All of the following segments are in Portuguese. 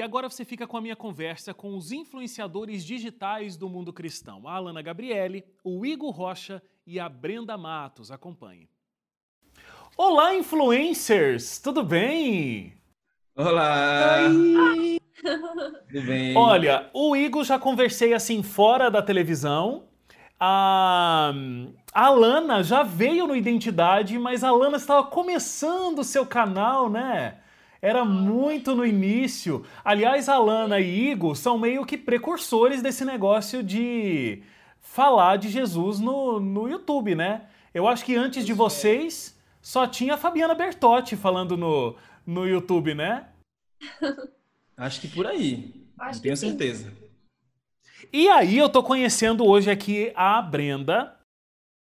e agora você fica com a minha conversa com os influenciadores digitais do mundo cristão, a Alana Gabriele, o Igor Rocha e a Brenda Matos. Acompanhe. Olá, influencers! Tudo bem? Olá! Oi! Tudo bem? Olha, o Igor já conversei assim fora da televisão. A, a Alana já veio no Identidade, mas a Alana estava começando o seu canal, né? Era muito no início. Aliás, Alana e Igor são meio que precursores desse negócio de falar de Jesus no, no YouTube, né? Eu acho que antes de vocês só tinha a Fabiana Bertotti falando no, no YouTube, né? Acho que por aí. Acho Não tenho que sim. certeza. E aí eu tô conhecendo hoje aqui a Brenda,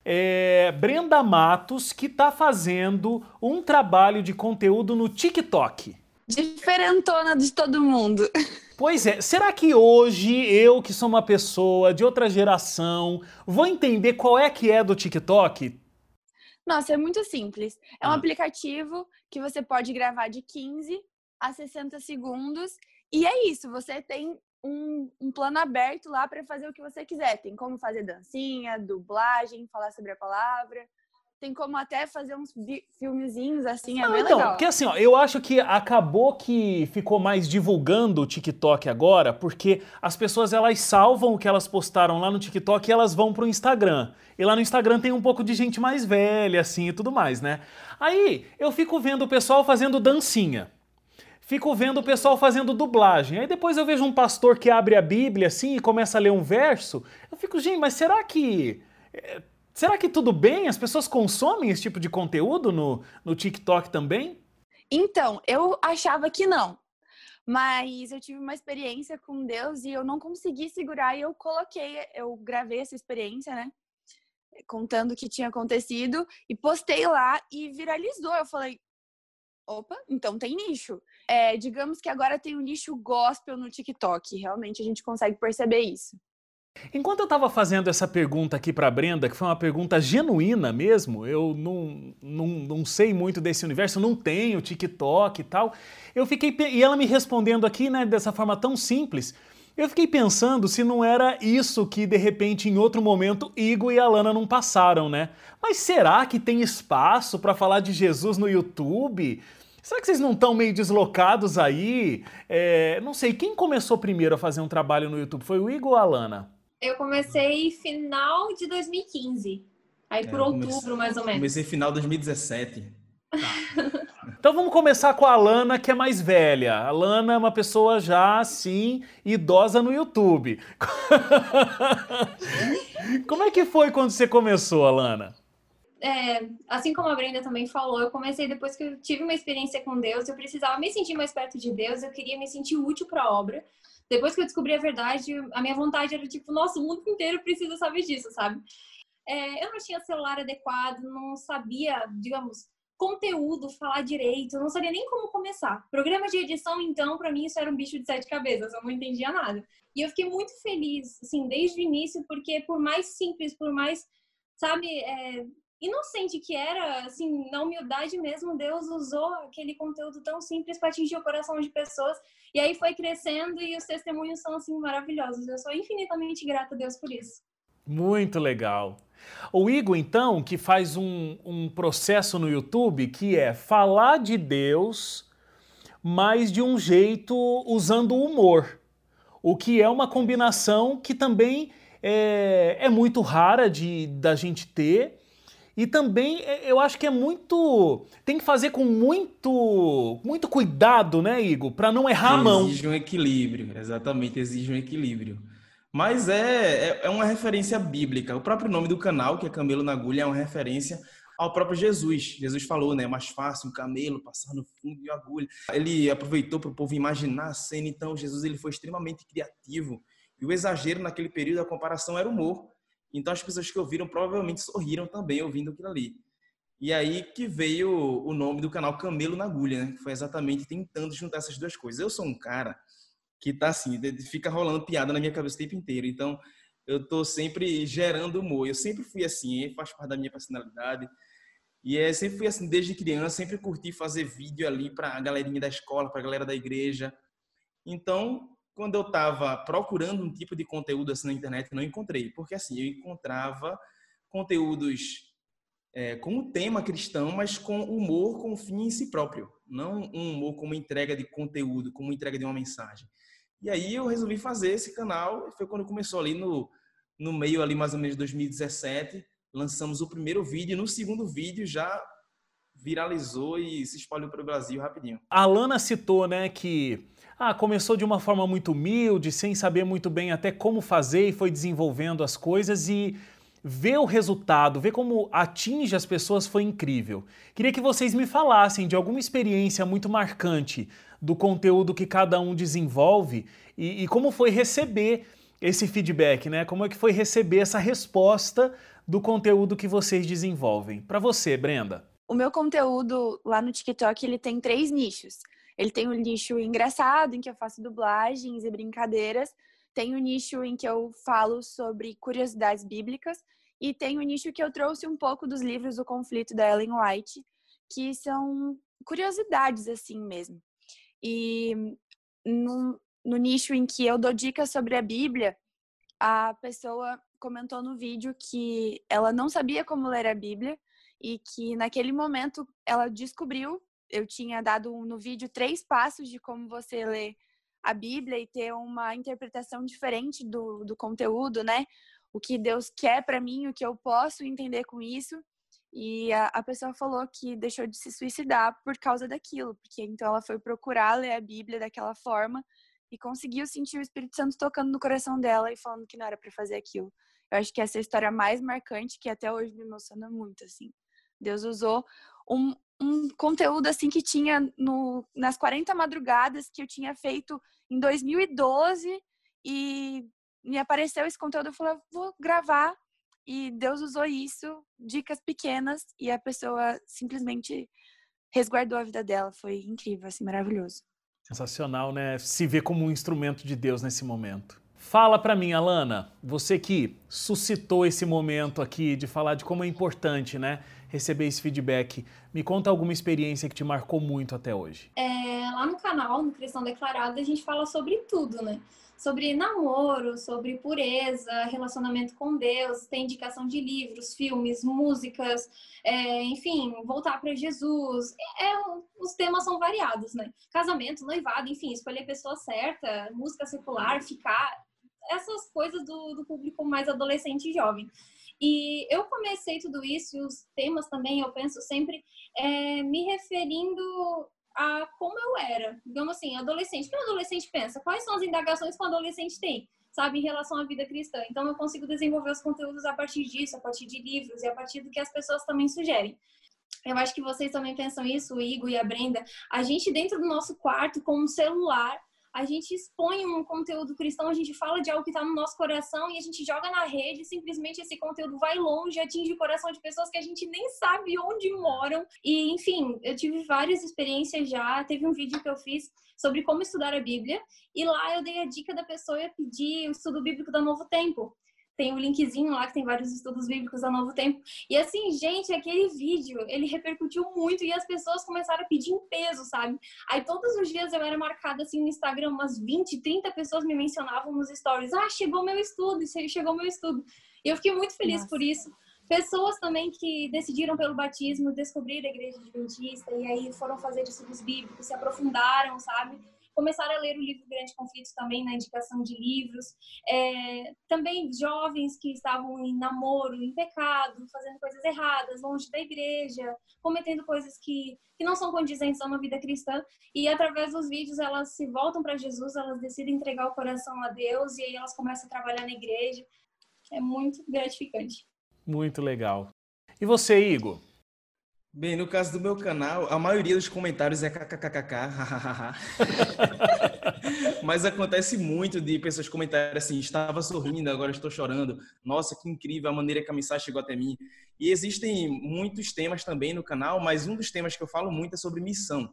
é, Brenda Matos, que tá fazendo um trabalho de conteúdo no TikTok. Diferentona de todo mundo. Pois é, será que hoje eu, que sou uma pessoa de outra geração, vou entender qual é que é do TikTok? Nossa, é muito simples. É um Ah. aplicativo que você pode gravar de 15 a 60 segundos. E é isso, você tem um, um plano aberto lá para fazer o que você quiser. Tem como fazer dancinha, dublagem, falar sobre a palavra. Tem como até fazer uns filmezinhos assim, é bem então, legal. porque assim, ó, eu acho que acabou que ficou mais divulgando o TikTok agora, porque as pessoas elas salvam o que elas postaram lá no TikTok e elas vão pro Instagram. E lá no Instagram tem um pouco de gente mais velha, assim, e tudo mais, né? Aí eu fico vendo o pessoal fazendo dancinha. Fico vendo o pessoal fazendo dublagem. Aí depois eu vejo um pastor que abre a Bíblia assim e começa a ler um verso. Eu fico, gente, mas será que. eh, Será que tudo bem? As pessoas consomem esse tipo de conteúdo no, no TikTok também? Então, eu achava que não. Mas eu tive uma experiência com Deus e eu não consegui segurar e eu coloquei, eu gravei essa experiência, né? Contando o que tinha acontecido e postei lá e viralizou. Eu falei, opa, então tem nicho. É, digamos que agora tem um nicho gospel no TikTok. Realmente a gente consegue perceber isso. Enquanto eu estava fazendo essa pergunta aqui para Brenda, que foi uma pergunta genuína mesmo, eu não, não, não sei muito desse universo, não tenho TikTok e tal. Eu fiquei e ela me respondendo aqui, né, dessa forma tão simples. Eu fiquei pensando se não era isso que de repente em outro momento Igor e Alana não passaram, né? Mas será que tem espaço para falar de Jesus no YouTube? Será que vocês não estão meio deslocados aí? É, não sei, quem começou primeiro a fazer um trabalho no YouTube? Foi o Igor ou a Alana? Eu comecei final de 2015. Aí por É, outubro, comecei- mais ou menos. Comecei final de 2017. Então vamos começar com a Alana, que é mais velha. A Alana é uma pessoa já, assim, idosa no YouTube. Como é que foi quando você começou, Alana? É, assim como a Brenda também falou, eu comecei depois que eu tive uma experiência com Deus, eu precisava me sentir mais perto de Deus, eu queria me sentir útil para a obra. Depois que eu descobri a verdade, a minha vontade era tipo, nossa, o mundo inteiro precisa saber disso, sabe? É, eu não tinha celular adequado, não sabia, digamos, conteúdo, falar direito, eu não sabia nem como começar. Programa de edição, então, para mim isso era um bicho de sete cabeças, eu não entendia nada. E eu fiquei muito feliz, assim, desde o início, porque por mais simples, por mais, sabe, é, inocente que era, assim, na humildade mesmo, Deus usou aquele conteúdo tão simples para atingir o coração de pessoas. E aí foi crescendo e os testemunhos são, assim, maravilhosos. Eu sou infinitamente grata a Deus por isso. Muito legal. O Igor, então, que faz um, um processo no YouTube que é falar de Deus, mas de um jeito usando humor. O que é uma combinação que também é, é muito rara de da gente ter. E também é, eu acho que é muito. Tem que fazer com muito muito cuidado, né, Igor? Para não errar a mão. Exige um equilíbrio, exatamente, exige um equilíbrio. Mas é, é, é uma referência bíblica. O próprio nome do canal, que é Camelo na Agulha, é uma referência ao próprio Jesus. Jesus falou, né? É mais fácil um camelo passar no fundo de uma agulha. Ele aproveitou para o povo imaginar a cena, então Jesus ele foi extremamente criativo. E o exagero naquele período, a comparação era humor. Então as pessoas que ouviram provavelmente sorriram também ouvindo aquilo ali. E aí que veio o nome do canal Camelo na Agulha, né? Que foi exatamente tentando juntar essas duas coisas. Eu sou um cara que tá assim, fica rolando piada na minha cabeça o tempo inteiro. Então, eu tô sempre gerando humor. Eu sempre fui assim, faz parte da minha personalidade. E é, sempre fui assim desde criança, sempre curti fazer vídeo ali para a galerinha da escola, para a galera da igreja. Então, quando eu estava procurando um tipo de conteúdo assim na internet, não encontrei, porque assim eu encontrava conteúdos é, com o tema cristão, mas com humor com fim em si próprio, não um humor como entrega de conteúdo, como entrega de uma mensagem. E aí eu resolvi fazer esse canal, foi quando começou ali no, no meio ali mais ou menos de 2017, lançamos o primeiro vídeo, no segundo vídeo já viralizou e se espalhou para o Brasil rapidinho. A Lana citou, né, que ah, começou de uma forma muito humilde, sem saber muito bem até como fazer e foi desenvolvendo as coisas e ver o resultado, ver como atinge as pessoas foi incrível. Queria que vocês me falassem de alguma experiência muito marcante do conteúdo que cada um desenvolve e, e como foi receber esse feedback, né? Como é que foi receber essa resposta do conteúdo que vocês desenvolvem? Para você, Brenda. O meu conteúdo lá no TikTok ele tem três nichos. Ele tem o um nicho engraçado, em que eu faço dublagens e brincadeiras. Tem o um nicho em que eu falo sobre curiosidades bíblicas. E tem o um nicho que eu trouxe um pouco dos livros do conflito da Ellen White, que são curiosidades assim mesmo. E no, no nicho em que eu dou dicas sobre a Bíblia, a pessoa comentou no vídeo que ela não sabia como ler a Bíblia e que naquele momento ela descobriu. Eu tinha dado no vídeo três passos de como você lê a Bíblia e ter uma interpretação diferente do, do conteúdo, né? o que Deus quer para mim, o que eu posso entender com isso. E a, a, pessoa falou que deixou de se suicidar por causa daquilo, porque então ela foi procurar ler a Bíblia daquela forma e conseguiu sentir o Espírito Santo tocando no coração dela e falando que não era para fazer aquilo. Eu acho que essa é a história mais marcante que até hoje me emociona muito, assim. Deus usou um, um conteúdo assim que tinha no, nas 40 madrugadas que eu tinha feito em 2012 e me apareceu esse conteúdo, eu falei, vou gravar. E Deus usou isso, dicas pequenas, e a pessoa simplesmente resguardou a vida dela. Foi incrível, assim, maravilhoso. Sensacional, né? Se ver como um instrumento de Deus nesse momento. Fala para mim, Alana, você que suscitou esse momento aqui de falar de como é importante, né, receber esse feedback. Me conta alguma experiência que te marcou muito até hoje. É, lá no canal, no Cristão Declarado, a gente fala sobre tudo, né? sobre namoro, sobre pureza, relacionamento com Deus, tem indicação de livros, filmes, músicas, é, enfim, voltar para Jesus. É, os temas são variados, né? Casamento, noivado, enfim, escolher a pessoa certa, música secular, ficar, essas coisas do, do público mais adolescente e jovem. E eu comecei tudo isso, e os temas também, eu penso sempre é, me referindo a como eu era, digamos assim, adolescente. O que um adolescente pensa? Quais são as indagações que um adolescente tem, sabe, em relação à vida cristã? Então, eu consigo desenvolver os conteúdos a partir disso, a partir de livros e a partir do que as pessoas também sugerem. Eu acho que vocês também pensam isso, o Igor e a Brenda. A gente, dentro do nosso quarto, com um celular, a gente expõe um conteúdo cristão, a gente fala de algo que está no nosso coração e a gente joga na rede, simplesmente esse conteúdo vai longe, atinge o coração de pessoas que a gente nem sabe onde moram. E, enfim, eu tive várias experiências já. Teve um vídeo que eu fiz sobre como estudar a Bíblia e lá eu dei a dica da pessoa pedir o estudo bíblico da Novo Tempo tem o um linkzinho lá que tem vários estudos bíblicos ao Novo Tempo. E assim, gente, aquele vídeo, ele repercutiu muito e as pessoas começaram a pedir em peso, sabe? Aí todos os dias eu era marcada assim no Instagram, umas 20, 30 pessoas me mencionavam nos stories: "Ah, chegou meu estudo, chegou meu estudo". E eu fiquei muito feliz Nossa. por isso. Pessoas também que decidiram pelo batismo descobrir a igreja adventista e aí foram fazer estudos bíblicos, se aprofundaram, sabe? Começaram a ler o livro Grande Conflito também na indicação de livros. É, também jovens que estavam em namoro, em pecado, fazendo coisas erradas, longe da igreja, cometendo coisas que, que não são condizentes a uma vida cristã. E através dos vídeos elas se voltam para Jesus, elas decidem entregar o coração a Deus e aí elas começam a trabalhar na igreja. É muito gratificante. Muito legal. E você, Igor? Bem, no caso do meu canal, a maioria dos comentários é kkkk, Mas acontece muito de pessoas comentarem assim: estava sorrindo, agora estou chorando. Nossa, que incrível a maneira que a mensagem chegou até mim. E existem muitos temas também no canal, mas um dos temas que eu falo muito é sobre missão.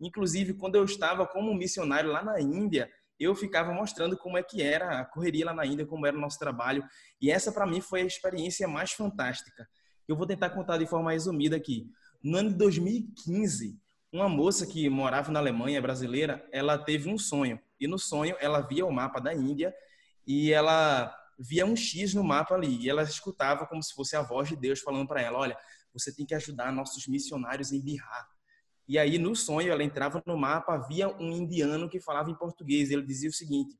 Inclusive, quando eu estava como missionário lá na Índia, eu ficava mostrando como é que era a correria lá na Índia, como era o nosso trabalho. E essa, para mim, foi a experiência mais fantástica eu vou tentar contar de forma resumida aqui. No ano de 2015, uma moça que morava na Alemanha, brasileira, ela teve um sonho. E no sonho ela via o mapa da Índia e ela via um X no mapa ali. E ela escutava como se fosse a voz de Deus falando para ela: Olha, você tem que ajudar nossos missionários em Bihar. E aí, no sonho, ela entrava no mapa, havia um indiano que falava em português. Ele dizia o seguinte: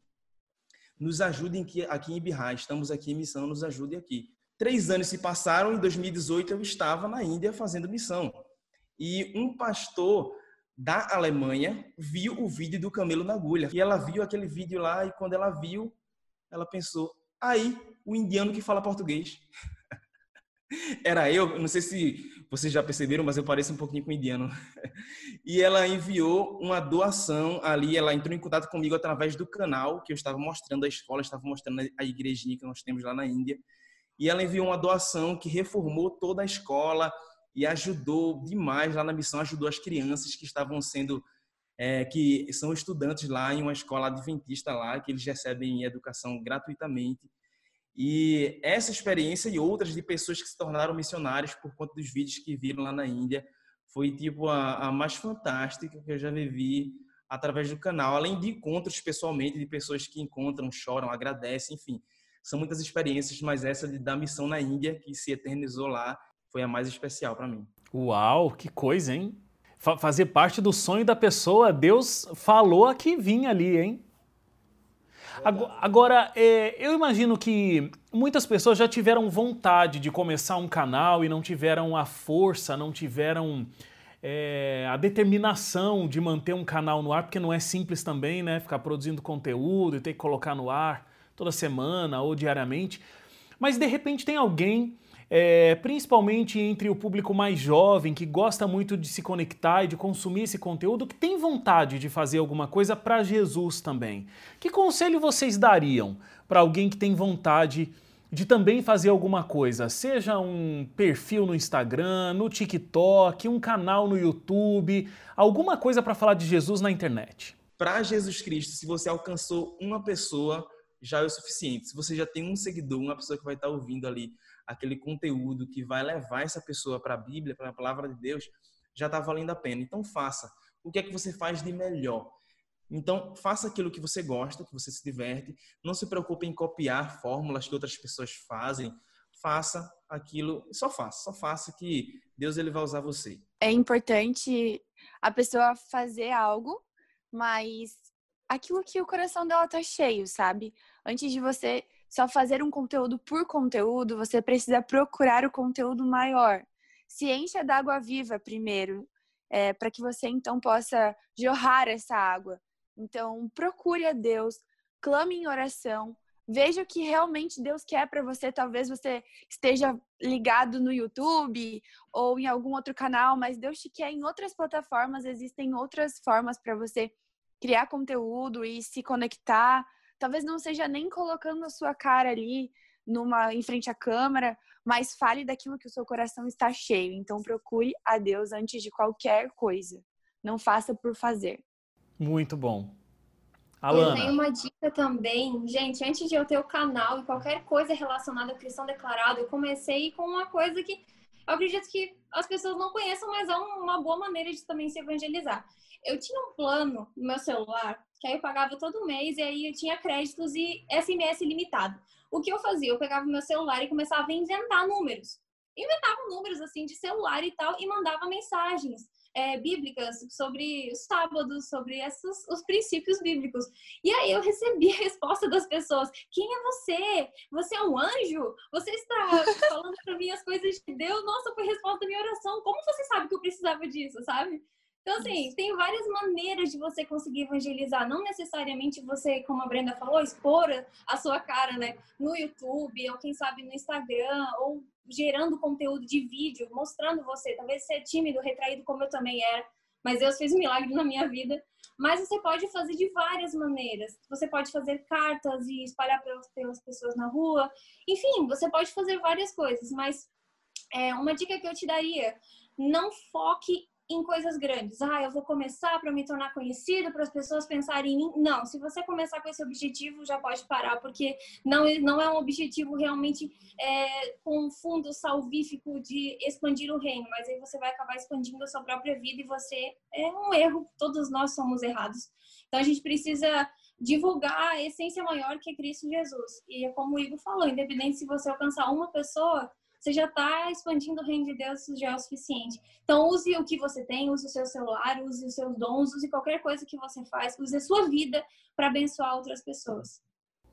Nos ajudem aqui em Bihar, estamos aqui em missão, nos ajude aqui. Três anos se passaram, em 2018 eu estava na Índia fazendo missão. E um pastor da Alemanha viu o vídeo do camelo na agulha. E ela viu aquele vídeo lá e quando ela viu, ela pensou: aí, o indiano que fala português. Era eu, não sei se vocês já perceberam, mas eu pareço um pouquinho com indiano. E ela enviou uma doação ali, ela entrou em contato comigo através do canal que eu estava mostrando a escola, estava mostrando a igrejinha que nós temos lá na Índia. E ela enviou uma doação que reformou toda a escola, e ajudou demais lá na missão, ajudou as crianças que estavam sendo, é, que são estudantes lá em uma escola adventista lá, que eles recebem educação gratuitamente. E essa experiência e outras de pessoas que se tornaram missionários por conta dos vídeos que viram lá na Índia foi tipo a, a mais fantástica que eu já vivi através do canal, além de encontros pessoalmente de pessoas que encontram, choram, agradecem, enfim. São muitas experiências, mas essa de, da missão na Índia, que se eternizou lá, foi a mais especial para mim. Uau, que coisa, hein? fazer parte do sonho da pessoa, Deus falou a que vinha ali, hein? Agora, é, eu imagino que muitas pessoas já tiveram vontade de começar um canal e não tiveram a força, não tiveram é, a determinação de manter um canal no ar, porque não é simples também, né? Ficar produzindo conteúdo e ter que colocar no ar toda semana ou diariamente. Mas de repente tem alguém é, principalmente entre o público mais jovem, que gosta muito de se conectar e de consumir esse conteúdo, que tem vontade de fazer alguma coisa para Jesus também. Que conselho vocês dariam para alguém que tem vontade de também fazer alguma coisa, seja um perfil no Instagram, no TikTok, um canal no YouTube, alguma coisa para falar de Jesus na internet? Para Jesus Cristo, se você alcançou uma pessoa, já é o suficiente. Se você já tem um seguidor, uma pessoa que vai estar ouvindo ali aquele conteúdo que vai levar essa pessoa para a Bíblia, para a palavra de Deus, já está valendo a pena. Então faça. O que é que você faz de melhor? Então, faça aquilo que você gosta, que você se diverte. Não se preocupe em copiar fórmulas que outras pessoas fazem. Faça aquilo, só faça, só faça que Deus ele vai usar você. É importante a pessoa fazer algo, mas aquilo que o coração dela tá cheio, sabe? Antes de você só fazer um conteúdo por conteúdo, você precisa procurar o conteúdo maior. Se encha d'água viva primeiro, é, para que você então possa jorrar essa água. Então, procure a Deus, clame em oração, veja o que realmente Deus quer para você. Talvez você esteja ligado no YouTube ou em algum outro canal, mas Deus te quer em outras plataformas, existem outras formas para você criar conteúdo e se conectar talvez não seja nem colocando a sua cara ali numa em frente à câmera, mas fale daquilo que o seu coração está cheio. Então procure a Deus antes de qualquer coisa. Não faça por fazer. Muito bom. Alana. Eu tenho uma dica também, gente, antes de eu ter o canal e qualquer coisa relacionada a cristão declarado, eu comecei com uma coisa que eu acredito que as pessoas não conheçam, mas é uma boa maneira de também se evangelizar. Eu tinha um plano no meu celular que aí eu pagava todo mês e aí eu tinha créditos e SMS limitado. O que eu fazia? Eu pegava meu celular e começava a inventar números. Inventava números assim de celular e tal e mandava mensagens é, bíblicas sobre os sábados, sobre esses, os princípios bíblicos. E aí eu recebi a resposta das pessoas: Quem é você? Você é um anjo? Você está falando para mim as coisas de Deus? Nossa, foi resposta da minha oração. Como você sabe que eu precisava disso, sabe? Então, assim, tem várias maneiras de você conseguir evangelizar. Não necessariamente você, como a Brenda falou, expor a sua cara, né? No YouTube, ou quem sabe no Instagram, ou gerando conteúdo de vídeo, mostrando você. Talvez você é tímido, retraído, como eu também era. Mas Deus fez um milagre na minha vida. Mas você pode fazer de várias maneiras. Você pode fazer cartas e espalhar pelas pessoas na rua. Enfim, você pode fazer várias coisas. Mas é, uma dica que eu te daria: não foque em coisas grandes. Ah, eu vou começar para me tornar conhecido, para as pessoas pensarem em mim. Não, se você começar com esse objetivo, já pode parar, porque não, não é um objetivo realmente é, com fundo salvífico de expandir o reino, mas aí você vai acabar expandindo a sua própria vida e você é um erro, todos nós somos errados. Então a gente precisa divulgar a essência maior que é Cristo Jesus. E é como o Igor falou, independente se você alcançar uma pessoa, você já está expandindo o reino de Deus, isso já é o suficiente. Então, use o que você tem, use o seu celular, use os seus dons, use qualquer coisa que você faz, use a sua vida para abençoar outras pessoas.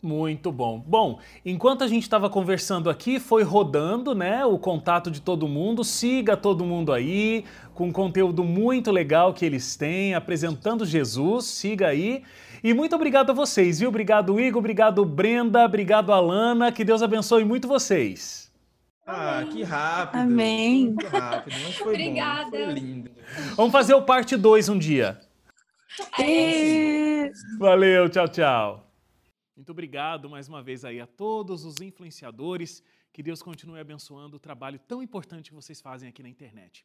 Muito bom. Bom, enquanto a gente estava conversando aqui, foi rodando, né, o contato de todo mundo. Siga todo mundo aí, com conteúdo muito legal que eles têm, apresentando Jesus. Siga aí. E muito obrigado a vocês, viu? Obrigado, Igor. Obrigado, Brenda. Obrigado, Alana. Que Deus abençoe muito vocês. Ah, que rápido. Amém. Muito rápido, mas foi Obrigada. bom. Foi lindo. Vamos fazer o parte 2 um dia. E... Valeu, tchau, tchau. Muito obrigado mais uma vez aí a todos os influenciadores. Que Deus continue abençoando o trabalho tão importante que vocês fazem aqui na internet.